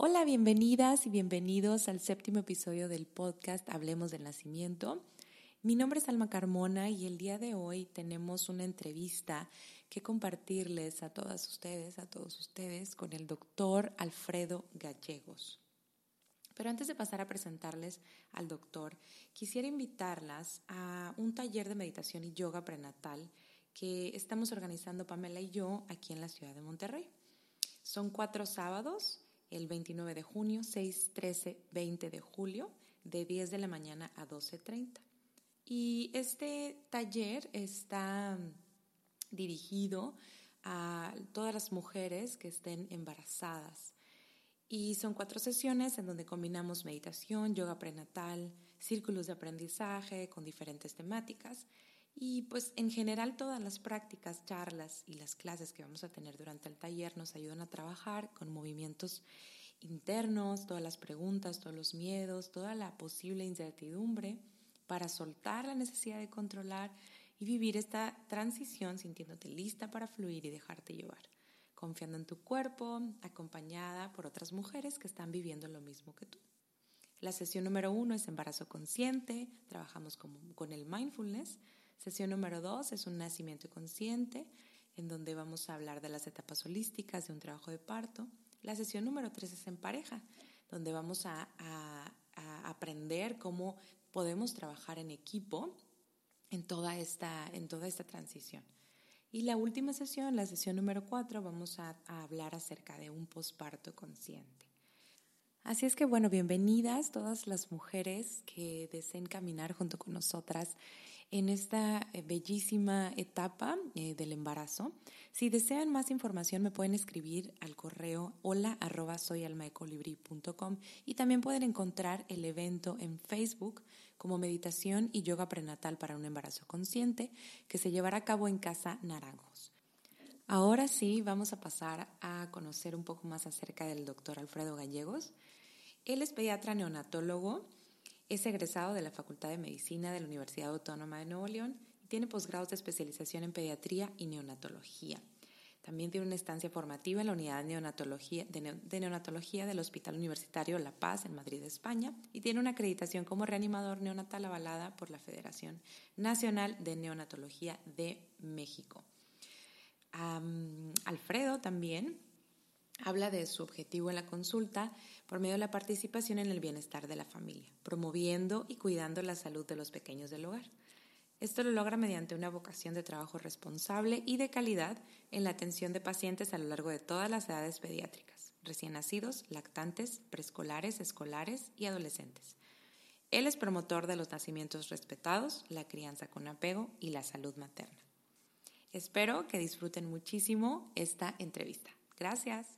Hola, bienvenidas y bienvenidos al séptimo episodio del podcast Hablemos del Nacimiento. Mi nombre es Alma Carmona y el día de hoy tenemos una entrevista que compartirles a todas ustedes, a todos ustedes, con el doctor Alfredo Gallegos. Pero antes de pasar a presentarles al doctor, quisiera invitarlas a un taller de meditación y yoga prenatal que estamos organizando Pamela y yo aquí en la ciudad de Monterrey. Son cuatro sábados el 29 de junio, 6, 13, 20 de julio, de 10 de la mañana a 12.30. Y este taller está dirigido a todas las mujeres que estén embarazadas. Y son cuatro sesiones en donde combinamos meditación, yoga prenatal, círculos de aprendizaje con diferentes temáticas. Y pues en general todas las prácticas, charlas y las clases que vamos a tener durante el taller nos ayudan a trabajar con movimientos internos, todas las preguntas, todos los miedos, toda la posible incertidumbre para soltar la necesidad de controlar y vivir esta transición sintiéndote lista para fluir y dejarte llevar, confiando en tu cuerpo, acompañada por otras mujeres que están viviendo lo mismo que tú. La sesión número uno es embarazo consciente, trabajamos con, con el mindfulness, Sesión número dos es un nacimiento consciente, en donde vamos a hablar de las etapas holísticas de un trabajo de parto. La sesión número tres es en pareja, donde vamos a, aprender cómo podemos trabajar en equipo en toda, esta, en toda esta transición. Y la última sesión, la sesión número cuatro, vamos a, a hablar acerca de un posparto consciente. Así es que bueno, bienvenidas todas las mujeres que deseen caminar junto con nosotras en esta eh, bellísima etapa eh, del embarazo. Si desean más información me pueden escribir al correo hola y también pueden encontrar el evento en Facebook como meditación y yoga prenatal para un embarazo consciente que se llevará a cabo en Casa Naranjos. Ahora sí, vamos a pasar a conocer un poco más acerca del doctor Alfredo Gallegos. Él es pediatra neonatólogo es egresado de la Facultad de Medicina de la Universidad Autónoma de Nuevo León y tiene posgrados de especialización en pediatría y neonatología. También tiene una estancia formativa en la unidad de neonatología, de, neonatología del Hospital Universitario La Paz en Madrid, España, y tiene una acreditación como reanimador neonatal avalada por la Federación Nacional de Neonatología de México. Alfredo también habla de su objetivo en la consulta por medio de la participación en el bienestar de la familia, promoviendo y cuidando la salud de los pequeños del hogar. Esto lo logra mediante una vocación de trabajo responsable y de calidad en la atención de pacientes a lo largo de todas las edades pediátricas, recién nacidos, lactantes, preescolares, escolares y adolescentes. Él es promotor de los nacimientos respetados, la crianza con apego y la salud materna. Espero que disfruten muchísimo esta entrevista. Gracias.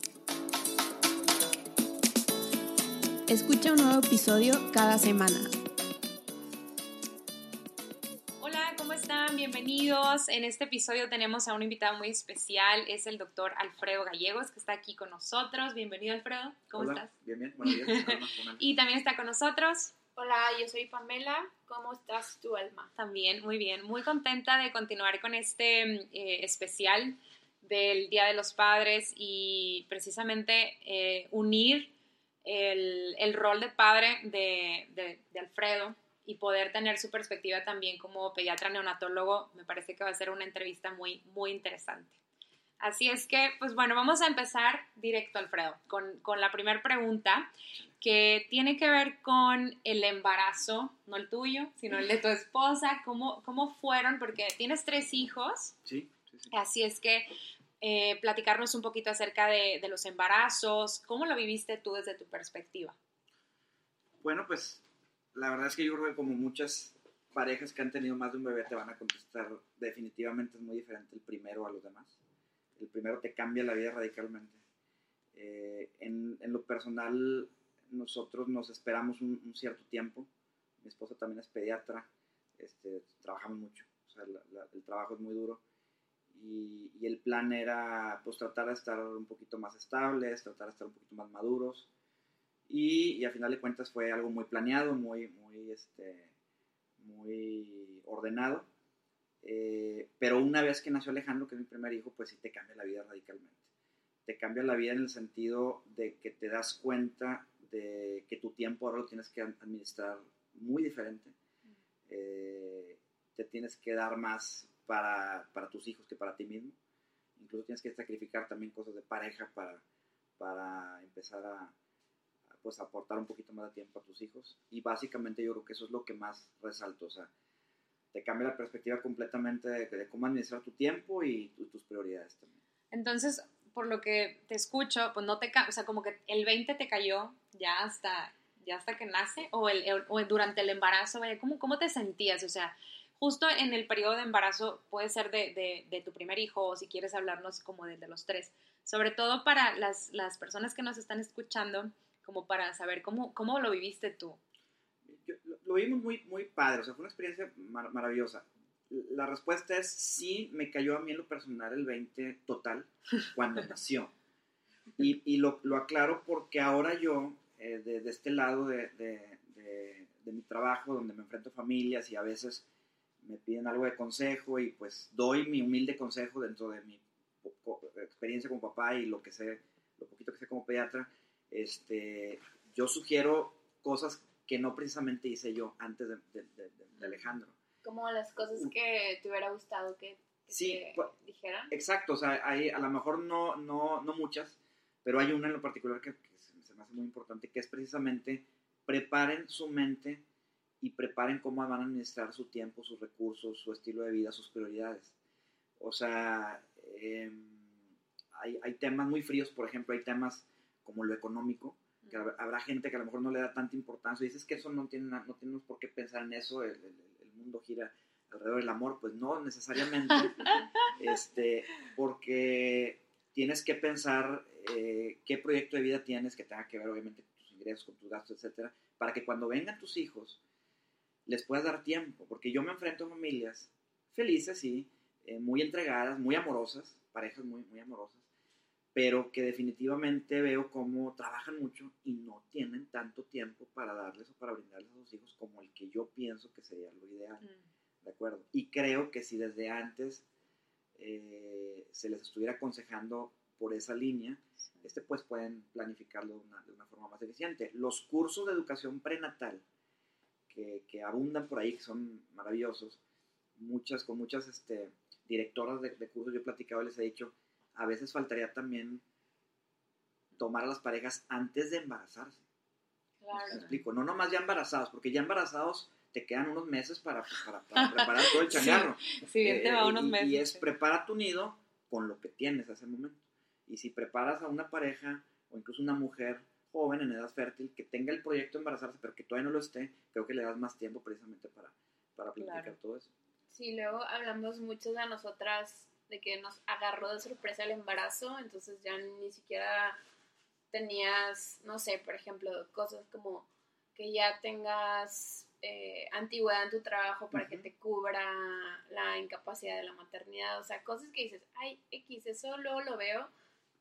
Escucha un nuevo episodio cada semana. Hola, ¿cómo están? Bienvenidos. En este episodio tenemos a un invitado muy especial, es el doctor Alfredo Gallegos, que está aquí con nosotros. Bienvenido, Alfredo. ¿Cómo estás? Bien, bien. Buenos días. y también está con nosotros. Hola, yo soy Pamela. ¿Cómo estás tú, Alma? También, muy bien. Muy contenta de continuar con este eh, especial del Día de los Padres y precisamente eh, unir el, rol de padre de, Alfredo y poder tener su perspectiva también como pediatra neonatólogo, me parece que va a ser una entrevista muy, muy interesante. Así es que, pues bueno, vamos a empezar directo, Alfredo, con, la primera pregunta, que tiene que ver con el embarazo, no el tuyo, sino el de tu esposa. ¿Cómo, cómo fueron? Porque tienes tres hijos. Sí, sí, sí. Así es que eh, platicarnos un poquito acerca de, los embarazos, ¿cómo lo viviste tú desde tu perspectiva? Bueno, pues la verdad es que yo creo que como muchas parejas que han tenido más de un bebé te van a contestar, definitivamente es muy diferente el primero a los demás. El primero te cambia la vida radicalmente. Eh, en, lo personal, nosotros nos esperamos un, cierto tiempo. Mi esposa también es pediatra, este, trabajamos mucho, o sea, la, el trabajo es muy duro. Y, y, el plan era pues tratar de estar un poquito más estables, tratar de estar un poquito más maduros. Y, y a final de cuentas fue algo muy planeado, muy, muy, este, muy ordenado. Eh, pero una vez que nació Alejandro, que es mi primer hijo, pues sí te cambia la vida radicalmente. Te cambia la vida en el sentido de que te das cuenta de que tu tiempo ahora lo tienes que administrar muy diferente. Eh, te tienes que dar más para, para, tus hijos que para ti mismo. Incluso tienes que sacrificar también cosas de pareja para, para empezar a, pues, aportar un poquito más de tiempo a tus hijos. Y básicamente yo creo que eso es lo que más resalto. O sea, te cambia la perspectiva completamente de, de cómo administrar tu tiempo y tu, tus prioridades también. Entonces, por lo que te escucho, pues no te, o sea, como que el 20 te cayó ya hasta, ya hasta que nace o, el, o durante el embarazo, ¿cómo, ¿cómo te sentías? O sea, justo en el periodo de embarazo puede ser de, de, de tu primer hijo o si quieres hablarnos como de, de los tres, sobre todo para las, las, personas que nos están escuchando, como para saber cómo, cómo lo viviste tú. Yo, lo, lo, vimos muy, muy padre, o sea, fue una experiencia mar maravillosa la respuesta es sí, me cayó a mí en lo personal el 20 total cuando nació. Y, y lo, lo, aclaro porque ahora yo, eh, de, de, este lado de, de, de, mi trabajo, donde me enfrento a familias y a veces me piden algo de consejo y pues doy mi humilde consejo dentro de mi experiencia como papá y lo que sé, lo poquito que sé como pediatra, este, yo sugiero cosas que no precisamente hice yo antes de Alejandro como las cosas que te hubiera gustado que, que sí, te pues, dijeran. Exacto, o sea, hay a lo mejor no, no, no muchas, pero hay una en lo particular que, que se me hace muy importante, que es precisamente preparen su mente y preparen cómo van a administrar su tiempo, sus recursos, su estilo de vida, sus prioridades. O sea, eh, hay, hay, temas muy fríos, por ejemplo, hay temas como lo económico, que habrá gente que a lo mejor no le da tanta importancia y dices que eso no tiene no tenemos por qué pensar en eso, el, el, mundo gira alrededor del amor, pues no necesariamente, este, porque tienes que pensar eh, qué proyecto de vida tienes que tenga que ver obviamente con tus ingresos, con tus gastos, etcétera, para que cuando vengan tus hijos les puedas dar tiempo, porque yo me enfrento a familias felices, sí, eh, muy entregadas, muy amorosas, parejas muy, muy amorosas, pero que definitivamente veo cómo trabajan mucho y no tienen tanto tiempo para darles o para brindarles a sus hijos como el que yo pienso que sería lo ideal. Mm. ¿De acuerdo? Y creo que si desde antes eh, se les estuviera aconsejando por esa línea, sí. este pues pueden planificarlo de una, de una, forma más eficiente. Los cursos de educación prenatal que, que abundan por ahí, que son maravillosos, muchas, con muchas este, directoras de, de cursos yo he platicado y les he dicho, a veces faltaría también tomar a las parejas antes de embarazarse. Claro. ¿Me explico? No nomás ya embarazados, porque ya embarazados te quedan unos meses para, para, para preparar todo el changarro. Sí, sí bien eh, te va unos y, meses. Y es prepara tu nido con lo que tienes a ese momento. Y si preparas a una pareja o incluso una mujer joven en edad fértil que tenga el proyecto de embarazarse, pero que todavía no lo esté, creo que le das más tiempo precisamente para, para planificar claro. todo eso. Sí, luego hablamos mucho de nosotras de que nos agarró de sorpresa el embarazo, entonces ya ni siquiera tenías, no sé, por ejemplo, cosas como que ya tengas eh, antigüedad en tu trabajo para uh -huh. que te cubra la incapacidad de la maternidad, o sea, cosas que dices, ay, X, eso luego lo veo,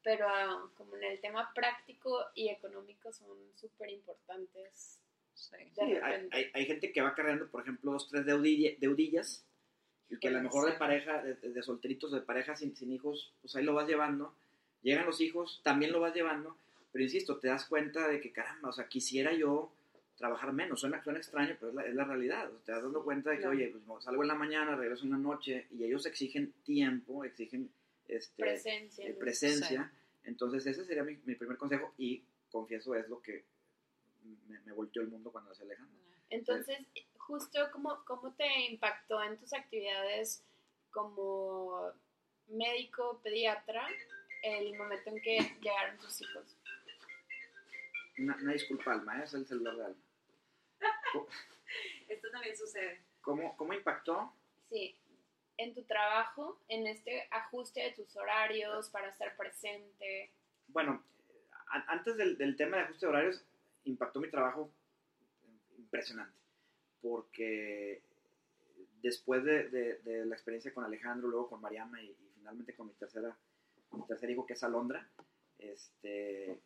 pero uh, como en el tema práctico y económico son súper importantes. Sí, sí hay, hay, hay, gente que va cargando, por ejemplo, dos, tres deudilla, deudillas y que a lo mejor de pareja, de, de solteritos, de pareja sin, sin, hijos, pues ahí lo vas llevando. Llegan los hijos, también lo vas llevando, pero insisto, te das cuenta de que caramba, o sea, quisiera yo trabajar menos. Suena, suena extraño, pero es la, es la realidad. O sea, te das dando cuenta de que, claro. oye, pues salgo en la mañana, regreso en la noche, y ellos exigen tiempo, exigen este, presencia. Eh, presencia. Sí. Entonces, ese sería mi, mi, primer consejo, y confieso, es lo que me, me volteó el mundo cuando se alejan. Entonces, justo cómo, cómo te impactó en tus actividades como médico, pediatra, el momento en que llegaron tus hijos. Una, una disculpa, Alma, ¿eh? es el celular de Alma. Esto también sucede. ¿Cómo, ¿Cómo impactó? Sí, en tu trabajo, en este ajuste de tus horarios para estar presente. Bueno, antes del, del, tema de ajuste de horarios, impactó mi trabajo impresionante, porque después de, de, la experiencia con Alejandro, luego con Mariana y, finalmente con mi, tercera, mi tercer hijo, que es Alondra, este,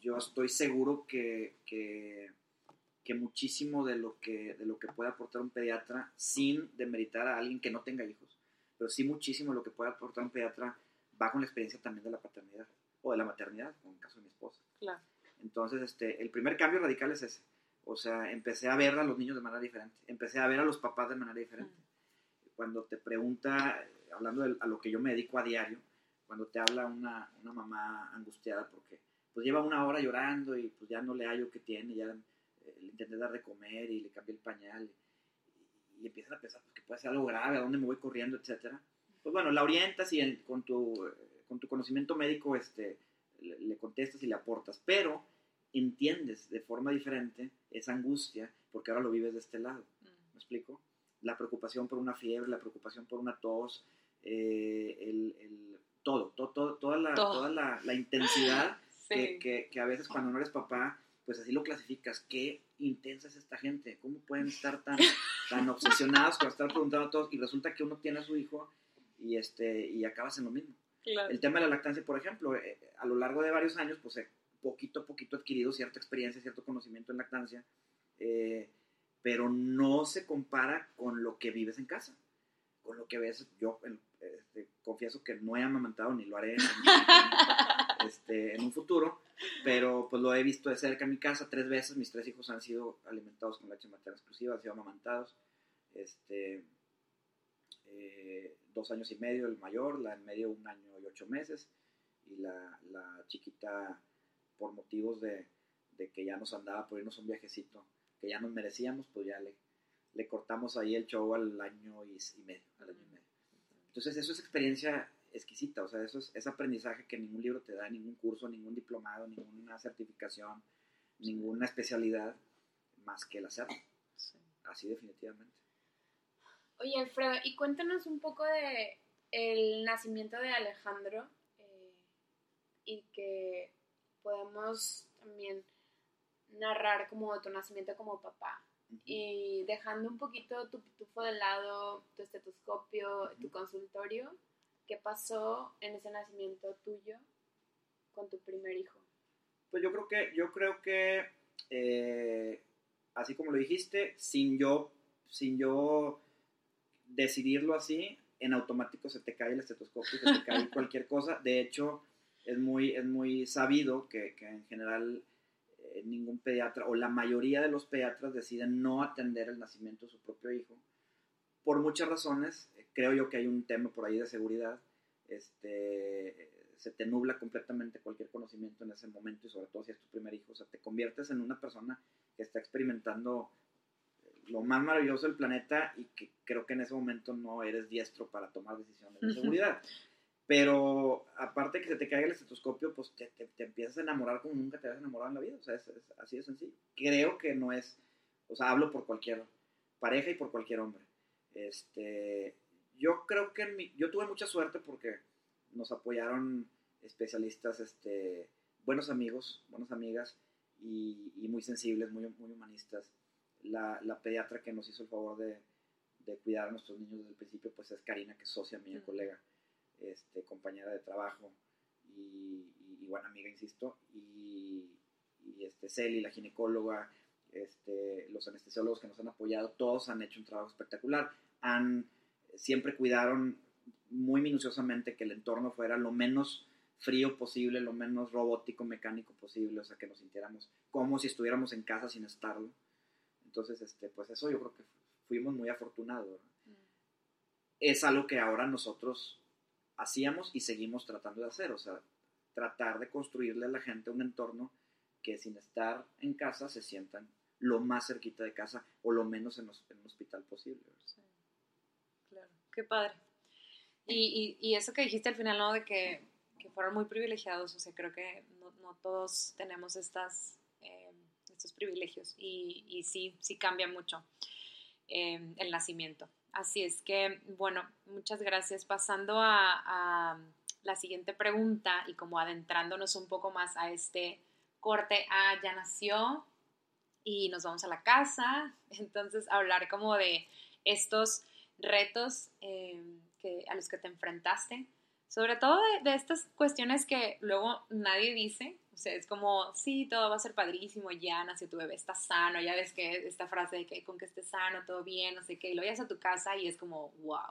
yo estoy seguro que, que, que, muchísimo de lo que, de lo que puede aportar un pediatra, sin demeritar a alguien que no tenga hijos, pero sí muchísimo lo que puede aportar un pediatra va con la experiencia también de la paternidad o de la maternidad, en el caso de mi esposa. Claro. Entonces, este, el primer cambio radical es ese. O sea, empecé a ver a los niños de manera diferente, empecé a ver a los papás de manera diferente. Cuando te pregunta, hablando de a lo que yo me dedico a diario, cuando te habla una, una mamá angustiada porque pues lleva una hora llorando y pues ya no le hallo que tiene, ya eh, le intenté dar de comer y le cambié el pañal y, empiezan a pensar pues, que puede ser algo grave, a dónde me voy corriendo, etcétera. Pues bueno, la orientas y con, tu, con tu conocimiento médico este, le, le contestas y le aportas, pero entiendes de forma diferente esa angustia porque ahora lo vives de este lado. Mm. ¿Me explico? La preocupación por una fiebre, la preocupación por una tos, eh, el, el, todo, todo, toda, la, toda la, la intensidad que, que, que, a veces cuando no eres papá, pues así lo clasificas. Qué intensa es esta gente, cómo pueden estar tan, tan obsesionados con estar preguntando a todos y resulta que uno tiene a su hijo y, este, y acabas en lo mismo. El tema de la lactancia, por ejemplo, eh, a lo largo de varios años, pues poquito a poquito adquirido cierta experiencia, cierto conocimiento en lactancia, eh, pero no se compara con lo que vives en casa, con lo que ves. Yo este, confieso que no he amamantado ni lo haré en, este, en un futuro, pero pues lo he visto de cerca en mi casa tres veces. Mis tres hijos han sido alimentados con leche materna exclusiva, han sido amamantados. Este, eh, dos años y medio el mayor, la en medio un año y ocho meses, y la, la chiquita por motivos de, que ya nos andaba por irnos un viajecito que ya nos merecíamos, pues ya le, le cortamos ahí el show al año y, medio, al año y medio. Entonces eso es experiencia exquisita, o sea, eso es, aprendizaje que ningún libro te da, ningún curso, ningún diplomado, ninguna certificación, ninguna especialidad, más que el hacerlo. Así definitivamente. Oye, Alfredo, y cuéntanos un poco de el nacimiento de Alejandro eh, y que podemos también narrar como tu nacimiento como papá. Y dejando un poquito tu pitufo de lado, tu estetoscopio, tu consultorio, ¿qué pasó en ese nacimiento tuyo con tu primer hijo? Pues yo creo que, yo creo que eh, así como lo dijiste, sin yo, sin yo decidirlo así, en automático se te cae el estetoscopio, se te cae cualquier cosa. De hecho, es muy, es muy sabido que, que en general eh, ningún pediatra o la mayoría de los pediatras deciden no atender el nacimiento de su propio hijo por muchas razones. Creo yo que hay un tema por ahí de seguridad. Este, se te nubla completamente cualquier conocimiento en ese momento y sobre todo si es tu primer hijo. O sea, te conviertes en una persona que está experimentando lo más maravilloso del planeta y que creo que en ese momento no eres diestro para tomar decisiones de seguridad. Pero aparte de que se te caiga el estetoscopio, pues te, te, empiezas a enamorar como nunca te habías enamorado en la vida. O sea, es, así de sencillo. Creo que no es, o sea, hablo por cualquier pareja y por cualquier hombre. Este, yo creo que mi, yo tuve mucha suerte porque nos apoyaron especialistas, este, buenos amigos, buenas amigas y, y muy sensibles, muy, muy humanistas. La, la, pediatra que nos hizo el favor de, de, cuidar a nuestros niños desde el principio, pues es Karina, que es socia mía, colega este, compañera de trabajo y, buena amiga, insisto, y, y este, Celi, la ginecóloga, este, los anestesiólogos que nos han apoyado, todos han hecho un trabajo espectacular, han, siempre cuidaron muy minuciosamente que el entorno fuera lo menos frío posible, lo menos robótico, mecánico posible, o sea, que nos sintiéramos como si estuviéramos en casa sin estarlo. Entonces, este, pues eso yo creo que fuimos muy afortunados. Mm. Es algo que ahora nosotros hacíamos y seguimos tratando de hacer, o sea, tratar de construirle a la gente un entorno que sin estar en casa se sientan lo más cerquita de casa o lo menos en, un hospital posible. Claro, qué padre. Y, y, eso que dijiste al final, ¿no? De que, que fueron muy privilegiados, o sea, creo que no, no todos tenemos estas, eh, estos privilegios y, y, sí, sí cambia mucho eh, el nacimiento. Así es que, bueno, muchas gracias. Pasando a, la siguiente pregunta y como adentrándonos un poco más a este corte, ah, ya nació y nos vamos a la casa, entonces hablar como de estos retos eh, que, a los que te enfrentaste, sobre todo de, estas cuestiones que luego nadie dice, o sea, es como, sí, todo va a ser padrísimo, ya nació tu bebé, está sano, ya ves que esta frase de que con que esté sano, todo bien, no sé qué, y lo llevas a tu casa y es como, wow.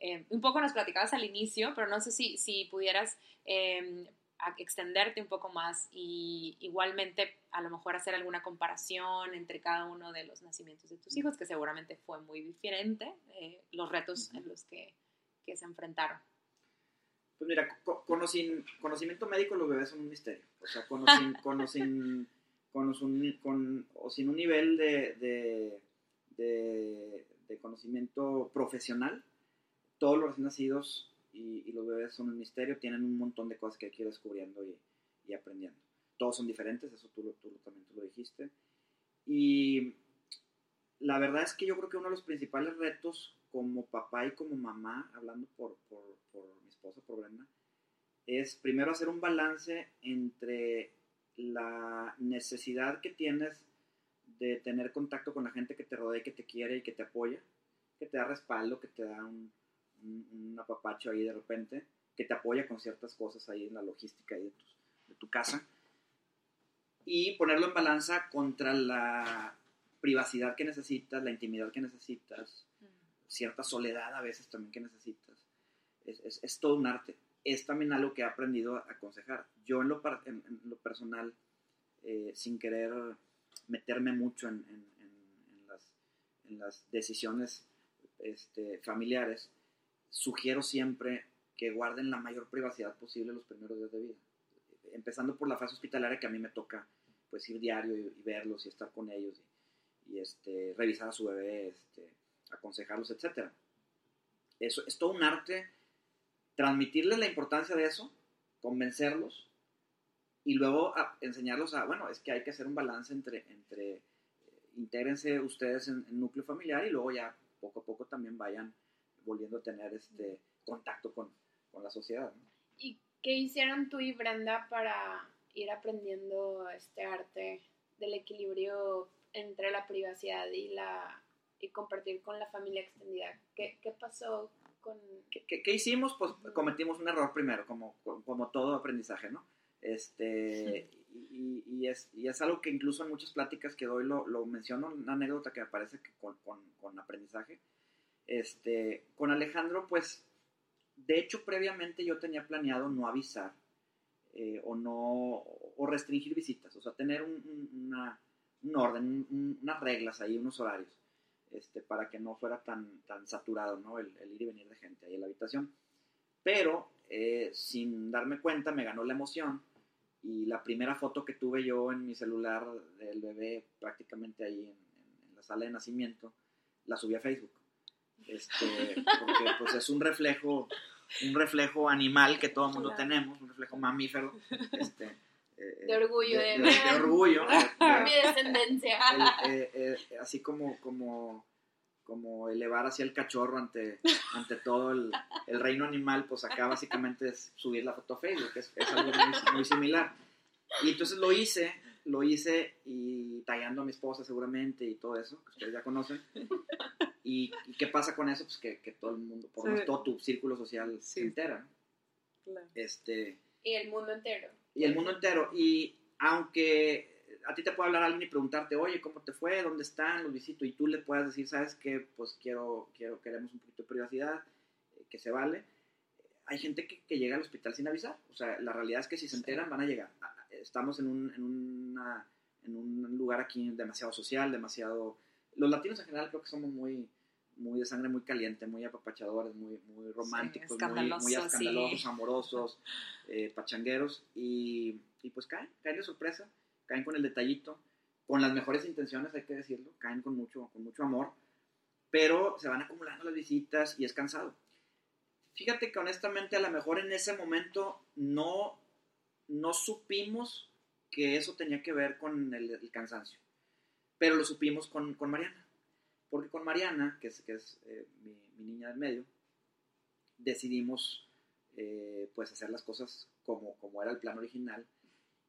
Eh, un poco nos platicabas al inicio, pero no sé si, si pudieras eh, extenderte un poco más y igualmente a lo mejor hacer alguna comparación entre cada uno de los nacimientos de tus hijos, que seguramente fue muy diferente, eh, los retos en los que, que, se enfrentaron. Pues mira, con, o sin conocimiento médico los bebés son un misterio. O sea, con sin, con o sin, con o sin un nivel de, de, de, de conocimiento profesional, todos los recién nacidos y, los bebés son un misterio, tienen un montón de cosas que hay que ir descubriendo y, aprendiendo. Todos son diferentes, eso tú, tú, también tú lo dijiste. Y la verdad es que yo creo que uno de los principales retos como papá y como mamá, hablando por, por, por mi esposa, por Brenda, es primero hacer un balance entre la necesidad que tienes de tener contacto con la gente que te rodea y que te quiere y que te apoya, que te da respaldo, que te da un, un, apapacho ahí de repente que te apoya con ciertas cosas ahí en la logística de, de tu casa y ponerlo en balanza contra la privacidad que necesitas, la intimidad que necesitas, cierta soledad a veces también que necesitas. Es, es, todo un arte. Es también algo que he aprendido a aconsejar. Yo en lo, en, lo personal, eh, sin querer meterme mucho en, en, las, en las, decisiones este, familiares, sugiero siempre que guarden la mayor privacidad posible los primeros días de vida. Empezando por la fase hospitalaria que a mí me toca pues ir diario y, verlos y estar con ellos y, este, revisar a su bebé, este, aconsejarlos, etc. Eso es todo un arte, transmitirles la importancia de eso, convencerlos y luego enseñarlos a, bueno, es que hay que hacer un balance entre, entre eh, intégrense ustedes en, en núcleo familiar y luego ya poco a poco también vayan volviendo a tener este contacto con, con la sociedad. ¿Y qué hicieron tú y Brenda para ir aprendiendo este arte del equilibrio entre la privacidad y la y compartir con la familia extendida? ¿Qué, qué pasó con...? ¿Qué, ¿Qué, hicimos? Pues cometimos un error primero, como, como todo aprendizaje, ¿no? Este, y, y, es, y, es, algo que incluso en muchas pláticas que doy lo, lo menciono, una anécdota que me parece que con, con, con aprendizaje, este, con Alejandro, pues, de hecho, previamente yo tenía planeado no avisar eh, o no, o restringir visitas, o sea, tener un, orden, unas reglas ahí, unos horarios, este, para que no fuera tan, tan saturado, ¿no? El, ir y venir de gente ahí en la habitación. Pero, eh, sin darme cuenta, me ganó la emoción y la primera foto que tuve yo en mi celular del bebé prácticamente ahí en la sala de nacimiento, la subí a Facebook este, porque pues es un reflejo, un reflejo animal que todo el mundo tenemos, un reflejo mamífero, este, eh, de orgullo, de, de, orgullo, mi descendencia, eh, eh, así como, como, como elevar hacia el cachorro ante, ante todo el, el, reino animal, pues acá básicamente es subir la foto a Facebook, es, es algo muy, muy similar. Y entonces lo hice, lo hice y tallando a mi esposa seguramente y todo eso, que ustedes ya conocen. ¿Y, qué pasa con eso? Pues que, que todo el mundo, por lo todo tu círculo social se entera. Este, y el mundo entero. Y el mundo entero. Y aunque a ti te puede hablar alguien y preguntarte, oye, ¿cómo te fue? ¿Dónde están? Los visito. Y tú le puedas decir, ¿sabes qué? Pues quiero, quiero, queremos un poquito de privacidad, eh, que se vale. Hay gente que, que, llega al hospital sin avisar. O sea, la realidad es que si se enteran, van a llegar. Estamos en un, en, una, en un lugar aquí demasiado social, demasiado los latinos en general creo que somos muy, muy de sangre muy caliente, muy apapachadores, muy, muy románticos, muy, muy, escandalosos, amorosos, eh, pachangueros, y, y, pues caen, caen de sorpresa, caen con el detallito, con las mejores intenciones, hay que decirlo, caen con mucho, con mucho amor, pero se van acumulando las visitas y es cansado. Fíjate que honestamente a lo mejor en ese momento no, no supimos que eso tenía que ver con el cansancio pero lo supimos con, con Mariana. Porque con Mariana, que es, que es eh, mi, niña del medio, decidimos eh, pues hacer las cosas como, como era el plan original.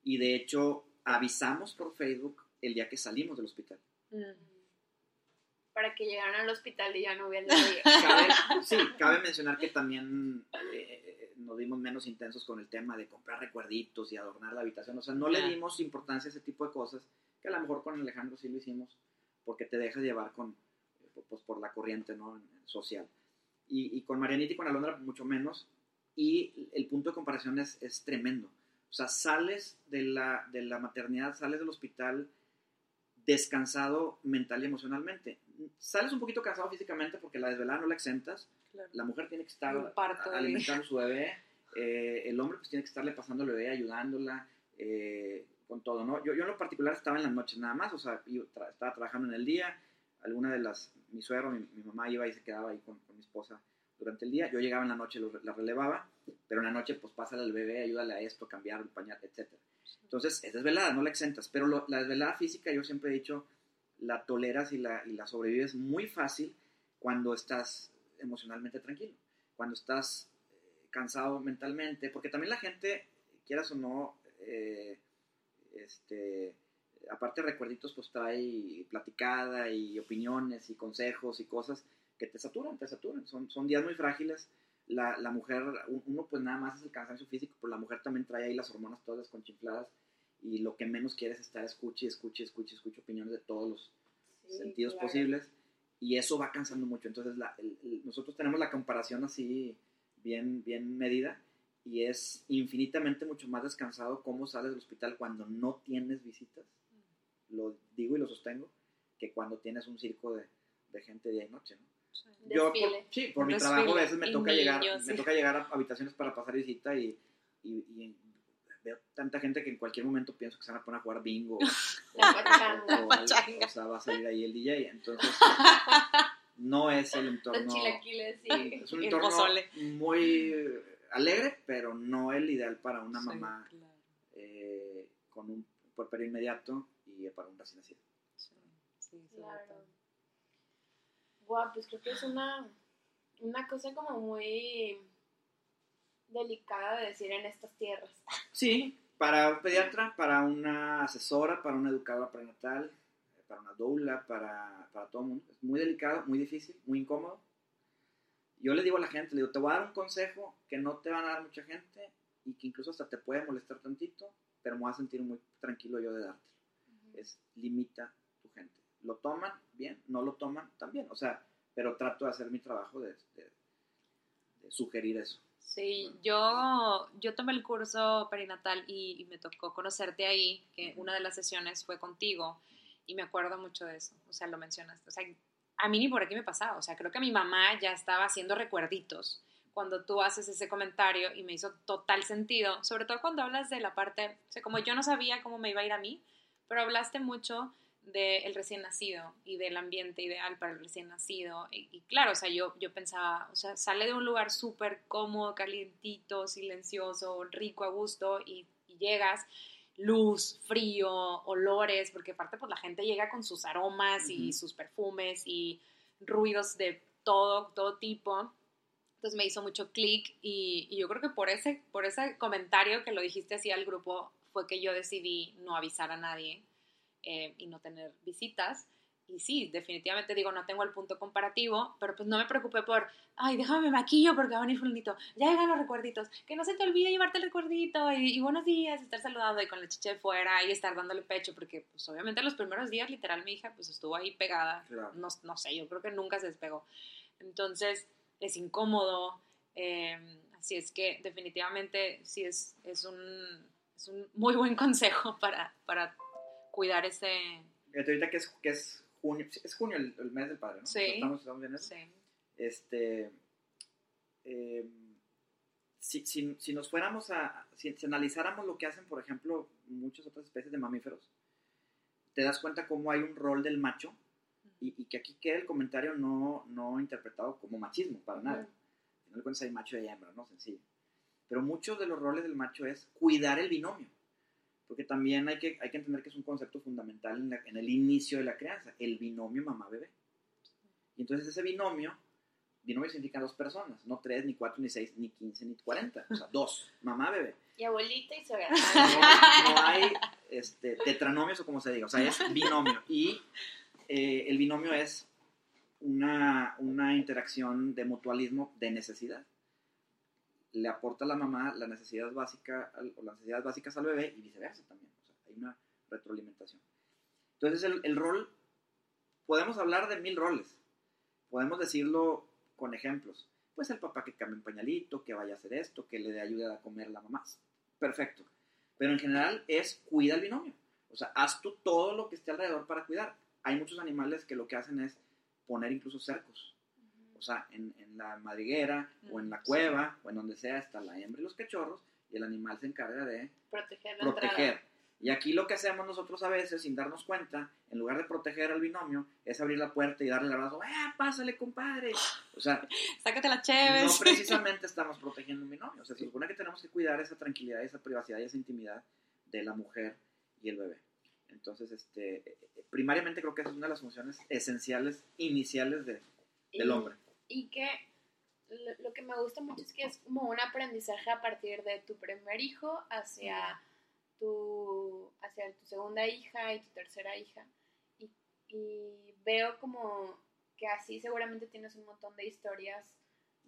Y de hecho, avisamos por Facebook el día que salimos del hospital. Para que llegaran al hospital y ya no hubiera nadie. Cabe, sí, cabe mencionar que también eh, nos dimos menos intensos con el tema de comprar recuerditos y adornar la habitación. O sea, no le dimos importancia a ese tipo de cosas, que a lo mejor con Alejandro sí lo hicimos, porque te dejas llevar con, pues, por la corriente ¿no? social. Y, y con Marianita y con Alondra mucho menos. Y el punto de comparación es, es tremendo. O sea, sales de la, de la maternidad, sales del hospital descansado mental y emocionalmente. Sales un poquito cansado físicamente porque la desvelada no la exentas. Claro. La mujer tiene que estar alimentando a su bebé. eh, el hombre pues tiene que estarle pasando al bebé, ayudándola, eh, con todo, ¿no? Yo, yo en lo particular estaba en las noches nada más, o sea, yo tra- estaba trabajando en el día, alguna de las, mi suegro, mi, mi mamá iba y se quedaba ahí con, con mi esposa durante el día, yo llegaba en la noche, lo- la relevaba, pero en la noche pues pásale al bebé, ayúdale a esto, cambiar el pañal, etc. Entonces es desvelada, no la exentas, pero lo- la desvelada física yo siempre he dicho, la toleras y la, y la sobrevives muy fácil cuando estás emocionalmente tranquilo, cuando estás eh, cansado mentalmente, porque también la gente, quieras o no, eh, este, aparte de recuerditos, pues trae platicada y opiniones y consejos y cosas que te saturan, te saturan, son, son días muy frágiles. La, la mujer, un- uno pues nada más es el cansancio físico, pero la mujer también trae ahí las hormonas todas desconchinfladas y lo que menos quiere es estar escuche, escuche, escuche, escuche opiniones de todos los Sí, sentidos claro. posibles y eso va cansando mucho. Entonces la- el- el- nosotros tenemos la comparación así bien, bien medida y es infinitamente mucho más descansado cómo sales del hospital cuando no tienes visitas, lo digo y lo sostengo, que cuando tienes un circo de, de gente día y noche. ¿no? Yo, por, sí, por mi trabajo a veces me y toca, llegar, me toca llegar a habitaciones para pasar visita y, y, y veo tanta gente que en cualquier momento pienso que se van a poner a jugar bingo. o- La o- pachanga. o- pachanga. o sea, va a salir ahí el DJ. Entonces, no es el entorno. Los chilaquiles, sí. Es un entorno pozole. muy alegre, pero no el ideal para una Sí, mamá claro. eh, con un puerperio inmediato y para un recién nacido. Sí, sí, Claro. Guau, pues creo que es una, una cosa como muy delicada de decir en estas tierras. Sí, para un pediatra, para una asesora, para una educadora prenatal, para una doula, para, para todo el mundo. Es muy delicado, muy difícil, muy incómodo. Yo le digo a la gente, le digo, te voy a dar un consejo que no te van a dar mucha gente y que incluso hasta te puede molestar tantito, pero me voy a sentir muy tranquilo yo de dártelo. Es limita tu gente. Lo toman bien, no lo toman también. O sea, pero trato de hacer mi trabajo de, de- de sugerir eso. Sí, yo, yo tomé el curso perinatal y, y me tocó conocerte ahí, que una de las sesiones fue contigo y me acuerdo mucho de eso, o sea, lo mencionaste. O sea, a mí ni por aquí me pasaba, o sea, creo que mi mamá ya estaba haciendo recuerditos cuando tú haces ese comentario y me hizo total sentido, sobre todo cuando hablas de la parte, o sea, como yo no sabía cómo me iba a ir a mí, pero hablaste mucho del recién nacido y del ambiente ideal para el recién nacido. Y, y claro, o sea, yo, yo pensaba, o sea, sale de un lugar súper cómodo, calientito, silencioso, rico, a gusto, y, y llegas, luz, frío, olores, porque aparte pues la gente llega con sus aromas y sus perfumes y ruidos de todo, todo tipo. Entonces me hizo mucho clic y, y yo creo que por ese, por ese comentario que lo dijiste así al grupo fue que yo decidí no avisar a nadie eh, y no tener visitas. Y sí, definitivamente digo, no tengo el punto comparativo, pero pues no me preocupé por, ay, déjame me maquillo porque va a venir fulanito, ya llegan los recuerditos, que no se te olvide llevarte el recuerdito y, y buenos días, estar saludando y con la chicha de fuera y estar dándole pecho, porque pues obviamente los primeros días literal mi hija pues estuvo ahí pegada, Claro. no, no sé, yo creo que nunca se despegó. Entonces es incómodo, eh, así es que definitivamente sí es, es, un, es un muy buen consejo para, para cuidar ese... Ahorita que es, que es junio, es junio el, el mes del padre, ¿no? Sí. Estamos, estamos en eso. Sí. Este, eh, si, si, si nos fuéramos a, si, si analizáramos lo que hacen, por ejemplo, muchas otras especies de mamíferos, te das cuenta cómo hay un rol del macho y, y que aquí queda el comentario no, no interpretado como machismo, para nada. Al final de cuentas hay macho y hembra, ¿no? Sencillo. Pero muchos de los roles del macho es cuidar el binomio. Porque también hay que, hay que entender que es un concepto fundamental en, la- en el inicio de la crianza, el binomio mamá-bebé. Y entonces ese binomio binomio significa dos personas, no tres, ni cuatro, ni seis, ni quince, ni cuarenta. O sea, dos, mamá, bebé. Y abuelita y suegra. No, no hay este, tetranomios o como se diga, o sea, es binomio. Y eh, el binomio es una, una interacción de mutualismo de necesidad. Le aporta a la mamá la necesidad básica, o las necesidades básicas al bebé y viceversa también. Hay una retroalimentación. Entonces, el, el rol, podemos hablar de mil roles. Podemos decirlo con ejemplos. Pues el papá que cambie un pañalito, que vaya a hacer esto, que le dé ayuda a comer la mamá. Perfecto. Pero en general es cuida el binomio. O sea, haz tú todo lo que esté alrededor para cuidar. Hay muchos animales que lo que hacen es poner incluso cercos. O sea, en, en la madriguera o en la cueva o en donde sea está la hembra y los cachorros y el animal se encarga de Proteger la proteger. entrada. Y aquí lo que hacemos nosotros a veces, sin darnos cuenta, en lugar de proteger al binomio, es abrir la puerta y darle el abrazo. ¡Eh, pásale, compadre! O sea, Sácate la no chéves. precisamente estamos protegiendo un binomio. O sea, se supone que tenemos que cuidar esa tranquilidad, esa privacidad y esa intimidad de la mujer y el bebé. Entonces, este, eh, primariamente creo que esa es una de las funciones esenciales, iniciales de, del hombre. Y que lo, lo que me gusta mucho es que es como un aprendizaje a partir de tu primer hijo hacia tu, hacia tu segunda hija y tu tercera hija. Y, y veo como que así seguramente tienes un montón de historias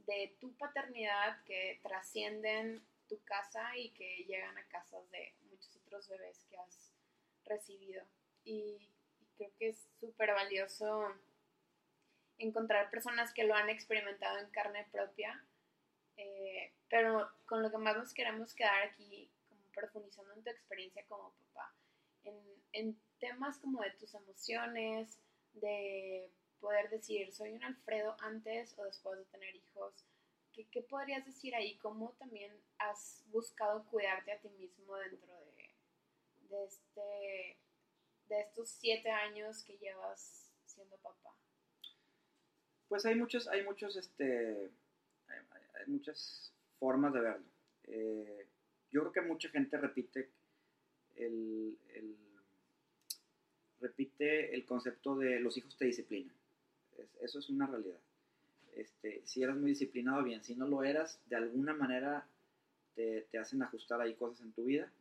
de tu paternidad que trascienden tu casa y que llegan a casas de muchos otros bebés que has recibido. Y, y creo que es súper valioso encontrar personas que lo han experimentado en carne propia, eh, pero con lo que más nos queremos quedar aquí, profundizando en tu experiencia como papá, en, en temas como de tus emociones, de poder decir, soy un Alfredo antes o después de tener hijos. ¿Qué, qué podrías decir ahí? ¿Cómo también has buscado cuidarte a ti mismo dentro de, de, este, de estos siete años que llevas siendo papá? Pues hay muchos, hay muchos, este, hay, muchas formas de verlo. Eh, yo creo que mucha gente repite el, repite el concepto de los hijos te disciplinan. Es- eso es una realidad. Este, si eras muy disciplinado, bien. Si no lo eras, de alguna manera te, hacen ajustar ahí cosas en tu vida.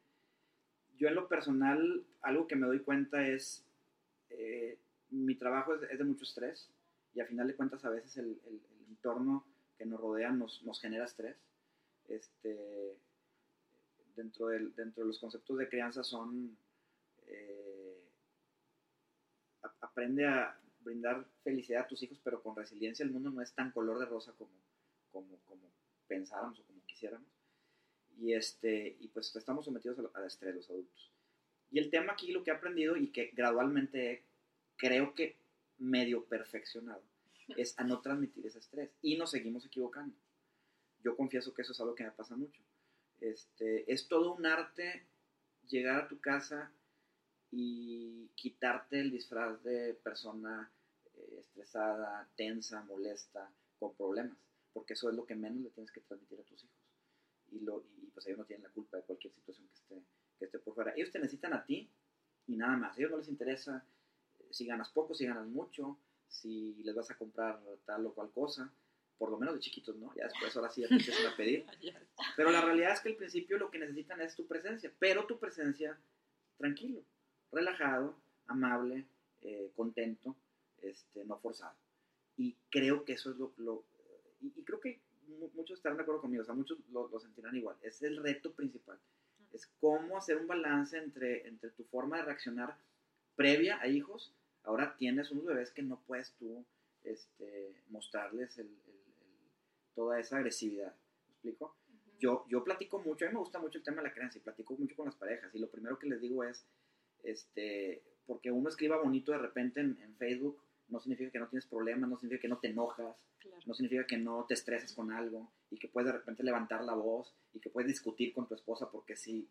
Yo en lo personal, algo que me doy cuenta es, eh, mi trabajo es de mucho estrés y a final de cuentas a veces el, el- el entorno que nos rodea nos, nos genera estrés. Este, dentro, del, dentro de los conceptos de crianza son, eh, a- aprende a brindar felicidad a tus hijos, pero con resiliencia el mundo no es tan color de rosa como, como, como pensáramos o como quisiéramos. Y, este, y pues estamos sometidos al, estrés los adultos. Y el tema aquí, lo que he aprendido y que gradualmente creo que medio perfeccionado, es a no transmitir ese estrés. Y nos seguimos equivocando. Yo confieso que eso es algo que me pasa mucho. Este, es todo un arte llegar a tu casa y quitarte el disfraz de persona eh, estresada, tensa, molesta, con problemas, porque eso es lo que menos le tienes que transmitir a tus hijos. Y, lo, y pues ellos no tienen la culpa de cualquier situación que esté, que esté por fuera. Ellos te necesitan a ti y nada más. A ellos no les interesa si ganas poco, si ganas mucho, si les vas a comprar tal o cual cosa, por lo menos de chiquitos, ¿no? Ya después ahora sí ya te empiezan a pedir. Pero la realidad es que al principio lo que necesitan es tu presencia, pero tu presencia tranquilo, relajado, amable, eh, contento, este, no forzado. Y creo que eso es lo... lo- y, y creo que mu- muchos estarán de acuerdo conmigo, o sea, muchos lo, lo sentirán igual. Es el reto principal. Es cómo hacer un balance entre, entre tu forma de reaccionar previa a hijos. Ahora tienes unos bebés que no puedes tú este, mostrarles el- el- el- toda esa agresividad. ¿Me explico? yo, yo platico mucho, a mí me gusta mucho el tema de la creencia y platico mucho con las parejas y lo primero que les digo es, este, porque uno escriba bonito de repente en, en Facebook, no significa que no tienes problemas, no significa que no te enojas, Claro. no significa que no te estreses con algo y que puedes de repente levantar la voz y que puedes discutir con tu esposa porque si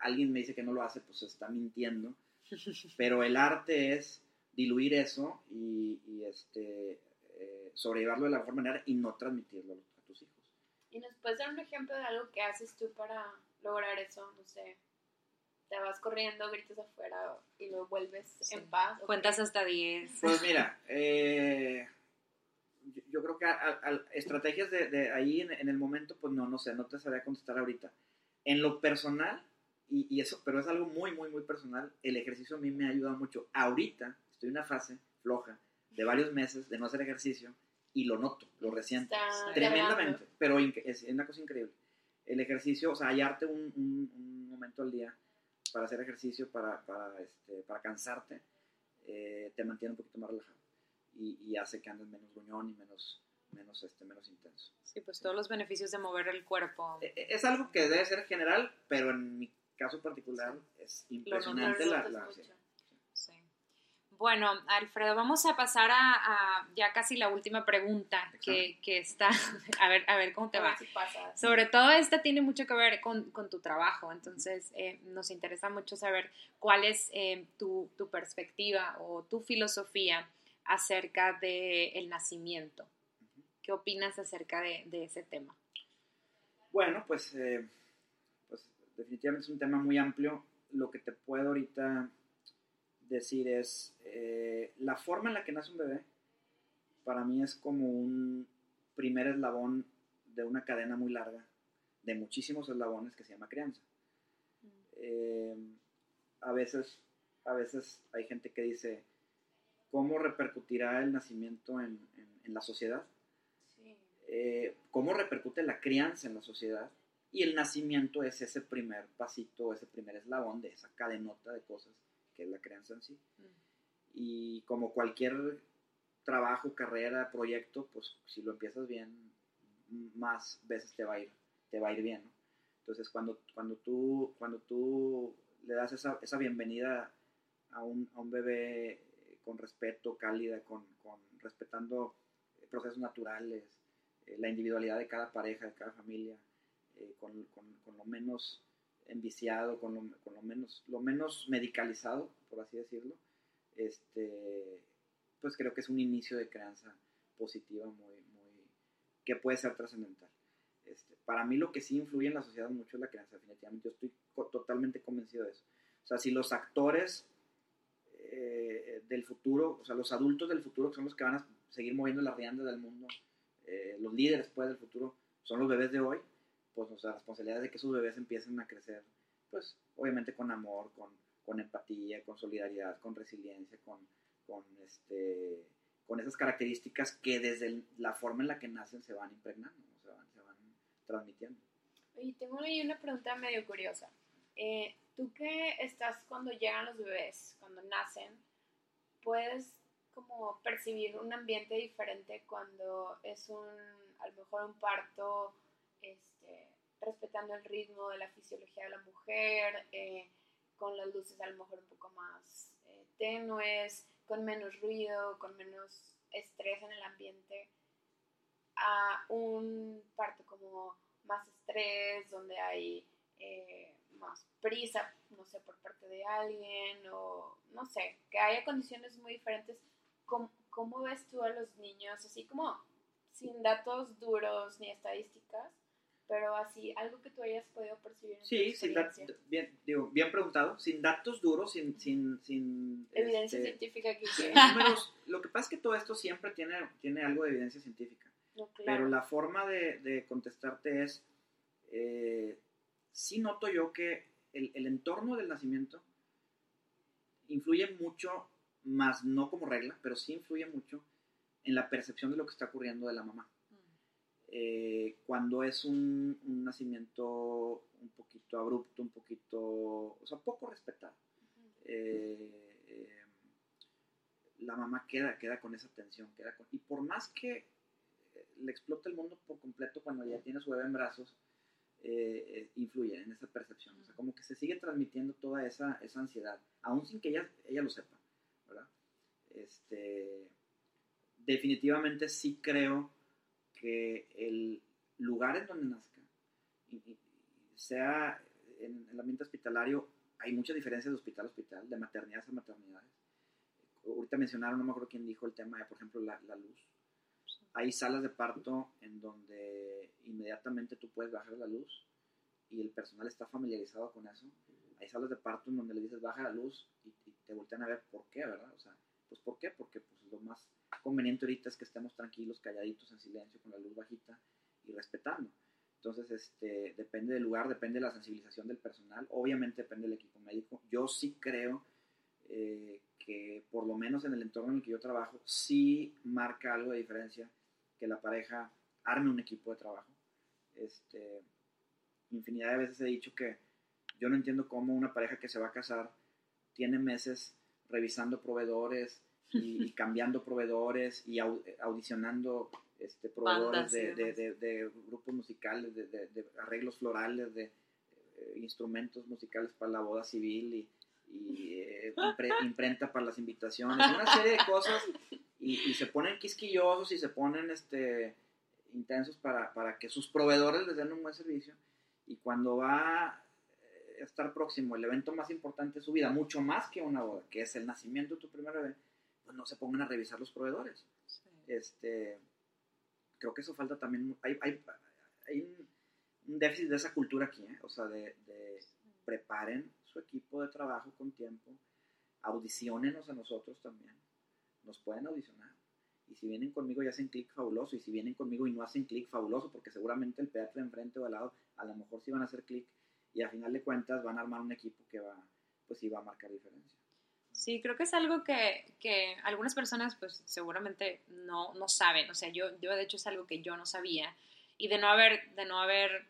alguien me dice que no lo hace, pues está mintiendo. Pero el arte es diluir eso y, y, este, eh, sobrellevarlo de la mejor manera y no transmitirlo a tus hijos. ¿Y nos puedes dar un ejemplo de algo que haces tú para lograr eso? No sé, te vas corriendo, gritas afuera y lo vuelves Sí. en paz. ¿o Cuentas qué? hasta 10. Pues mira, eh, yo- yo creo que a- a- a- estrategias de, de ahí en, en el momento, pues no, no sé, no te sabría contestar ahorita. En lo personal, y, y eso, pero es algo muy, muy, muy personal, el ejercicio a mí me ha ayudado mucho. Ahorita estoy en una fase floja de varios meses de no hacer ejercicio y lo noto, lo resiento. Está Tremendamente, cargando. pero es, es una cosa increíble. El ejercicio, o sea, hallarte un, un- un momento al día para hacer ejercicio, para, para, este, para cansarte, eh, te mantiene un poquito más relajado y, y hace que andes menos gruñón y menos, menos, este, menos intenso. Sí, pues todos los beneficios de mover el cuerpo. E- e- Es algo que debe ser general, pero en mi caso particular es impresionante Lo la... notas la- sí. Bueno, Alfredo, vamos a pasar a, a ya casi la última pregunta que, que está. A ver, a ver cómo te A va. si pasa. Sobre todo esta tiene mucho que ver con, con tu trabajo, entonces eh, nos interesa mucho saber cuál es eh, tu, tu perspectiva o tu filosofía acerca del nacimiento. ¿Qué opinas acerca de, de ese tema? Bueno, pues, eh, pues definitivamente es un tema muy amplio. Lo que te puedo ahorita decir es, eh, la forma en la que nace un bebé, para mí es como un primer eslabón de una cadena muy larga, de muchísimos eslabones que se llama crianza. Eh, a, veces, a veces hay gente que dice, ¿cómo repercutirá el nacimiento en, en- en la sociedad? Sí. eh, cómo repercute la crianza en la sociedad y el nacimiento es ese primer pasito, ese primer eslabón de esa cadenota de cosas que es la crianza en sí. Y como cualquier trabajo, carrera, proyecto, pues si lo empiezas bien, más veces te va a ir, te va a ir bien, ¿no? Entonces cuando, cuando, tú, cuando tú le das esa, esa bienvenida a un, a un bebé eh, con respeto, cálida, con, con respetando procesos naturales, eh, la individualidad de cada pareja, de cada familia, eh, con, con- con lo menos enviciado, con, lo, con lo, menos, lo menos medicalizado, por así decirlo, este, pues creo que es un inicio de crianza positiva muy, que puede ser trascendental. Este, para mí lo que sí influye en la sociedad mucho es la crianza, definitivamente, yo estoy totalmente convencido de eso. O sea, si los actores eh, del futuro, o sea, los adultos del futuro, que son los que van a seguir moviendo la rienda del mundo, eh, los líderes pues, del futuro, son los bebés de hoy, pues, la responsabilidad de que esos bebés empiecen a crecer, pues, obviamente con amor, con, con empatía, con solidaridad, con resiliencia, con, con, este, con esas características que desde la forma en la que nacen se van impregnando, se, van, se van transmitiendo. Oye, tengo ahí una pregunta medio curiosa. Eh, Tú que estás cuando llegan los bebés, cuando nacen, puedes como percibir un ambiente diferente cuando es un, a lo mejor un parto, este, respetando el ritmo de la fisiología de la mujer, eh, con las luces a lo mejor un poco más eh, tenues, con menos ruido, con menos estrés en el ambiente, a un parto como más estrés, donde hay eh, más prisa, no sé, por parte de alguien, o no sé, que haya condiciones muy diferentes. ¿Cómo, cómo ves tú a los niños? Así como sin datos duros ni estadísticas, pero así, algo que tú hayas podido percibir en tu Sí, sin dat- experiencia. bien, digo, bien preguntado, sin datos duros, sin... sin, sin Evidencia este, científica sin que- números. Lo que pasa es que todo esto siempre tiene, tiene algo de evidencia científica. No, claro. Pero la forma de, de contestarte es, eh, sí noto yo que el, el entorno del nacimiento influye mucho, más no como regla, pero sí influye mucho en la percepción de lo que está ocurriendo de la mamá. Eh, cuando es un, un nacimiento un poquito abrupto, un poquito, o sea, poco respetado, eh, eh, la mamá queda, queda con esa tensión, queda con, y por más que le explota el mundo por completo cuando ya tiene su bebé en brazos, influye en esa percepción, o sea, como que se sigue transmitiendo toda esa, esa ansiedad, aún sin que ella, ella lo sepa, ¿verdad? Este, definitivamente sí creo que el lugar en donde nazca, sea en el ambiente hospitalario, hay muchas diferencias de hospital a hospital, de maternidades a maternidades. Ahorita mencionaron, no me acuerdo quién dijo el tema de, por ejemplo, la, la luz. Hay salas de parto en donde inmediatamente tú puedes bajar la luz y el personal está familiarizado con eso. Hay salas de parto en donde le dices baja la luz y, y te voltean a ver por qué, ¿verdad? O sea, Pues ¿por qué? Porque pues, lo más conveniente ahorita es que estemos tranquilos, calladitos, en silencio, con la luz bajita y respetando. Entonces, este, depende del lugar, depende de la sensibilización del personal, obviamente depende del equipo médico. Yo sí creo eh, que por lo menos en el entorno en el que yo trabajo, sí marca algo de diferencia que la pareja arme un equipo de trabajo. Este, infinidad de veces he dicho que yo no entiendo cómo una pareja que se va a casar tiene meses revisando proveedores y, cambiando proveedores y audicionando este, proveedores de, grupos musicales, de, arreglos florales, de eh, instrumentos musicales para la boda civil y, eh, imprenta para las invitaciones, una serie de cosas y, se ponen quisquillosos y se ponen este, intensos para, para que sus proveedores les den un buen servicio y cuando va estar próximo el evento más importante de su vida, mucho más que una boda, que es el nacimiento de tu primer bebé, pues no se pongan a revisar los proveedores. Este, creo que eso falta también, hay, hay, hay un, déficit de esa cultura aquí, ¿eh? o sea, de, de, preparen su equipo de trabajo con tiempo, audicionenos a nosotros también, nos pueden audicionar. Y si vienen conmigo y hacen clic fabuloso, y si vienen conmigo y no hacen clic fabuloso, porque seguramente el pediatra enfrente o al lado, a lo mejor sí van a hacer clic, y a final de cuentas van a armar un equipo que va, pues sí va a marcar diferencia. Sí, creo que es algo que, que algunas personas pues seguramente no, no, saben, o sea, yo, yo de hecho es algo que yo no sabía y de no haber, de no haber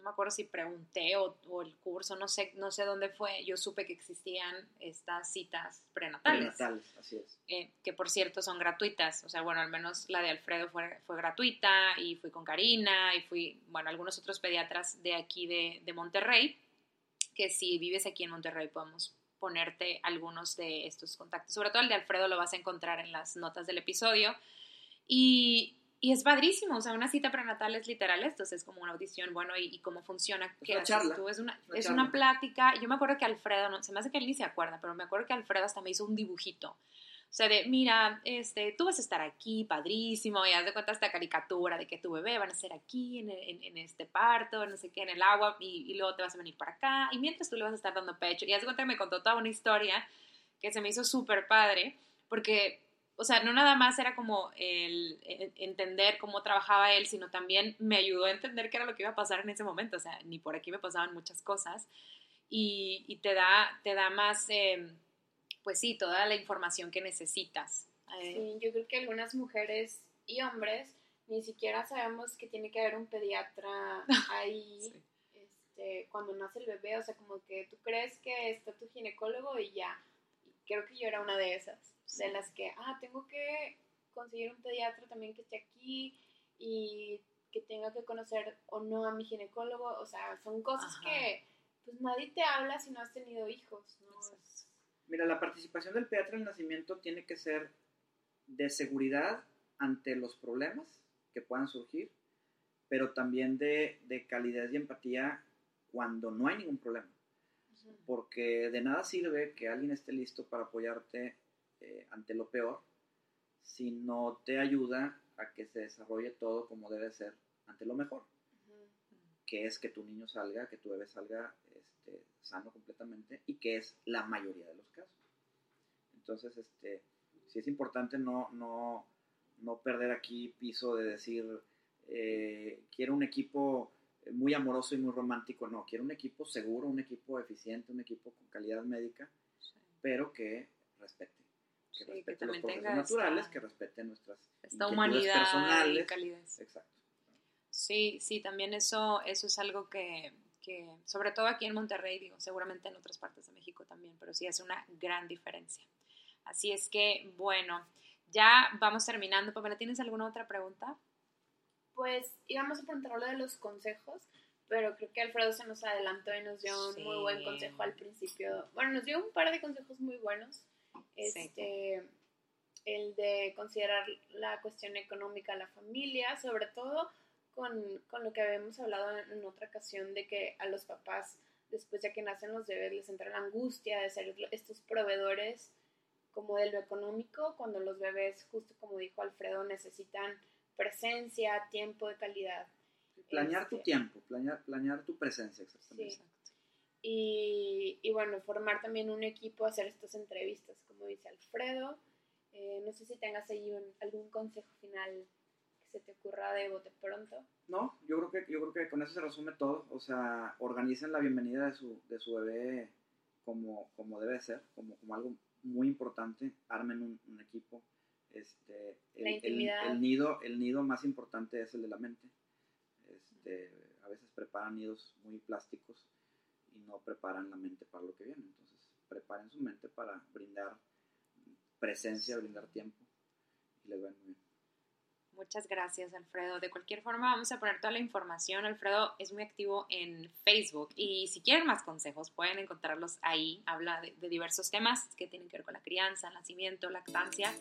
no me acuerdo si pregunté o, el curso, no sé, no sé dónde fue, yo supe que existían estas citas prenatales. Prenatales, así es. Eh, que por cierto son gratuitas, o sea, bueno, al menos la de Alfredo fue, fue gratuita y fui con Karina y fui, bueno, algunos otros pediatras de aquí de, de Monterrey, que si vives aquí en Monterrey podemos ponerte algunos de estos contactos, sobre todo el de Alfredo lo vas a encontrar en las notas del episodio. Y, y es padrísimo, o sea, una cita prenatal es literal esto, es como una audición, bueno, y, cómo funciona, qué haces tú, es una, es una plática, yo me acuerdo que Alfredo, no, se me hace que él ni se acuerda, pero me acuerdo que Alfredo hasta me hizo un dibujito, o sea, de, mira, este, tú vas a estar aquí, padrísimo, y haz de cuenta esta caricatura de que tu bebé van a ser aquí, en, en, este parto, no sé qué, en el agua, y, y, luego te vas a venir para acá, y mientras tú le vas a estar dando pecho, y haz de cuenta que me contó toda una historia que se me hizo súper padre, porque o sea, no nada más era como el, entender cómo trabajaba él, sino también me ayudó a entender qué era lo que iba a pasar en ese momento. O sea, ni por aquí me pasaban muchas cosas. Y, te, da, te da más, em, pues sí, toda la información que necesitas. Eh, sí, yo creo que algunas mujeres y hombres ni siquiera sabemos que tiene que haber un pediatra ahí este, cuando nace el bebé. O sea, como que tú crees que está tu ginecólogo y ya. creo que yo era una de esas de las que, ah, tengo que conseguir un pediatra también que esté aquí y que tenga que conocer o no a mi ginecólogo, o sea, son cosas que pues nadie te habla si no has tenido hijos, Mira, la participación del pediatra en el nacimiento tiene que ser de seguridad ante los problemas que puedan surgir, pero también de, de calidez y empatía cuando no hay ningún problema. Porque de nada sirve que alguien esté listo para apoyarte eh, ante lo peor si no te ayuda a que se desarrolle todo como debe ser ante lo mejor, que es que tu niño salga, que tu bebé salga este, sano completamente y que es la mayoría de los casos. Entonces, este, sí es importante no, no, no perder aquí piso de decir, eh, quiero un equipo muy amoroso y muy romántico, no, quiero un equipo seguro, un equipo eficiente, un equipo con calidad médica, pero que respete que sí, respeten los procesos naturales, que respeten nuestras esta humanidad personales. Y calidez. Exacto. Sí, sí, también eso, eso es algo que, que, sobre todo aquí en Monterrey, digo, seguramente en otras partes de México también, pero sí hace una gran diferencia. Así es que, bueno, ya vamos terminando. Pamela, ¿tienes alguna otra pregunta? Pues íbamos a preguntar lo de los consejos, pero creo que Alfredo se nos adelantó y nos dio un muy buen consejo al principio. Bueno, nos dio un par de consejos muy buenos este, el de considerar la cuestión económica a la familia, sobre todo con, con, lo que habíamos hablado en, otra ocasión de que a los papás, después de que nacen los bebés, les entra la angustia de ser estos proveedores como de lo económico, cuando los bebés, justo como dijo Alfredo, necesitan presencia, tiempo de calidad. Planear tu este, tiempo, planear, planear tu presencia, exactamente. Y, y, bueno, formar también un equipo, hacer estas entrevistas, como dice Alfredo, Eh, no sé si tengas ahí un- algún consejo final que se te ocurra de bote pronto. No, yo creo que yo creo que con eso se resume todo. O sea, organicen la bienvenida de su, de su bebé como, como debe ser, como, como algo muy importante. Armen un, un equipo. Este, el, La el- intimidad. el nido, el nido más importante es el de la mente. Este, a veces preparan nidos muy plásticos y no preparan la mente para lo que viene. Entonces, preparen su mente para brindar presencia, brindar tiempo y les va a ir muy bien. Muchas gracias, Alfredo. De cualquier forma, vamos a poner toda la información. Alfredo es muy activo en Facebook y si quieren más consejos, pueden encontrarlos ahí. Habla de, de diversos temas que tienen que ver con la crianza, nacimiento, lactancia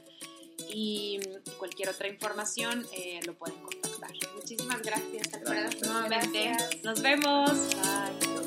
y cualquier otra información eh, lo pueden contactar. Muchísimas gracias, Alfredo. Gracias. Nuevamente. Gracias. Nos vemos. Bye.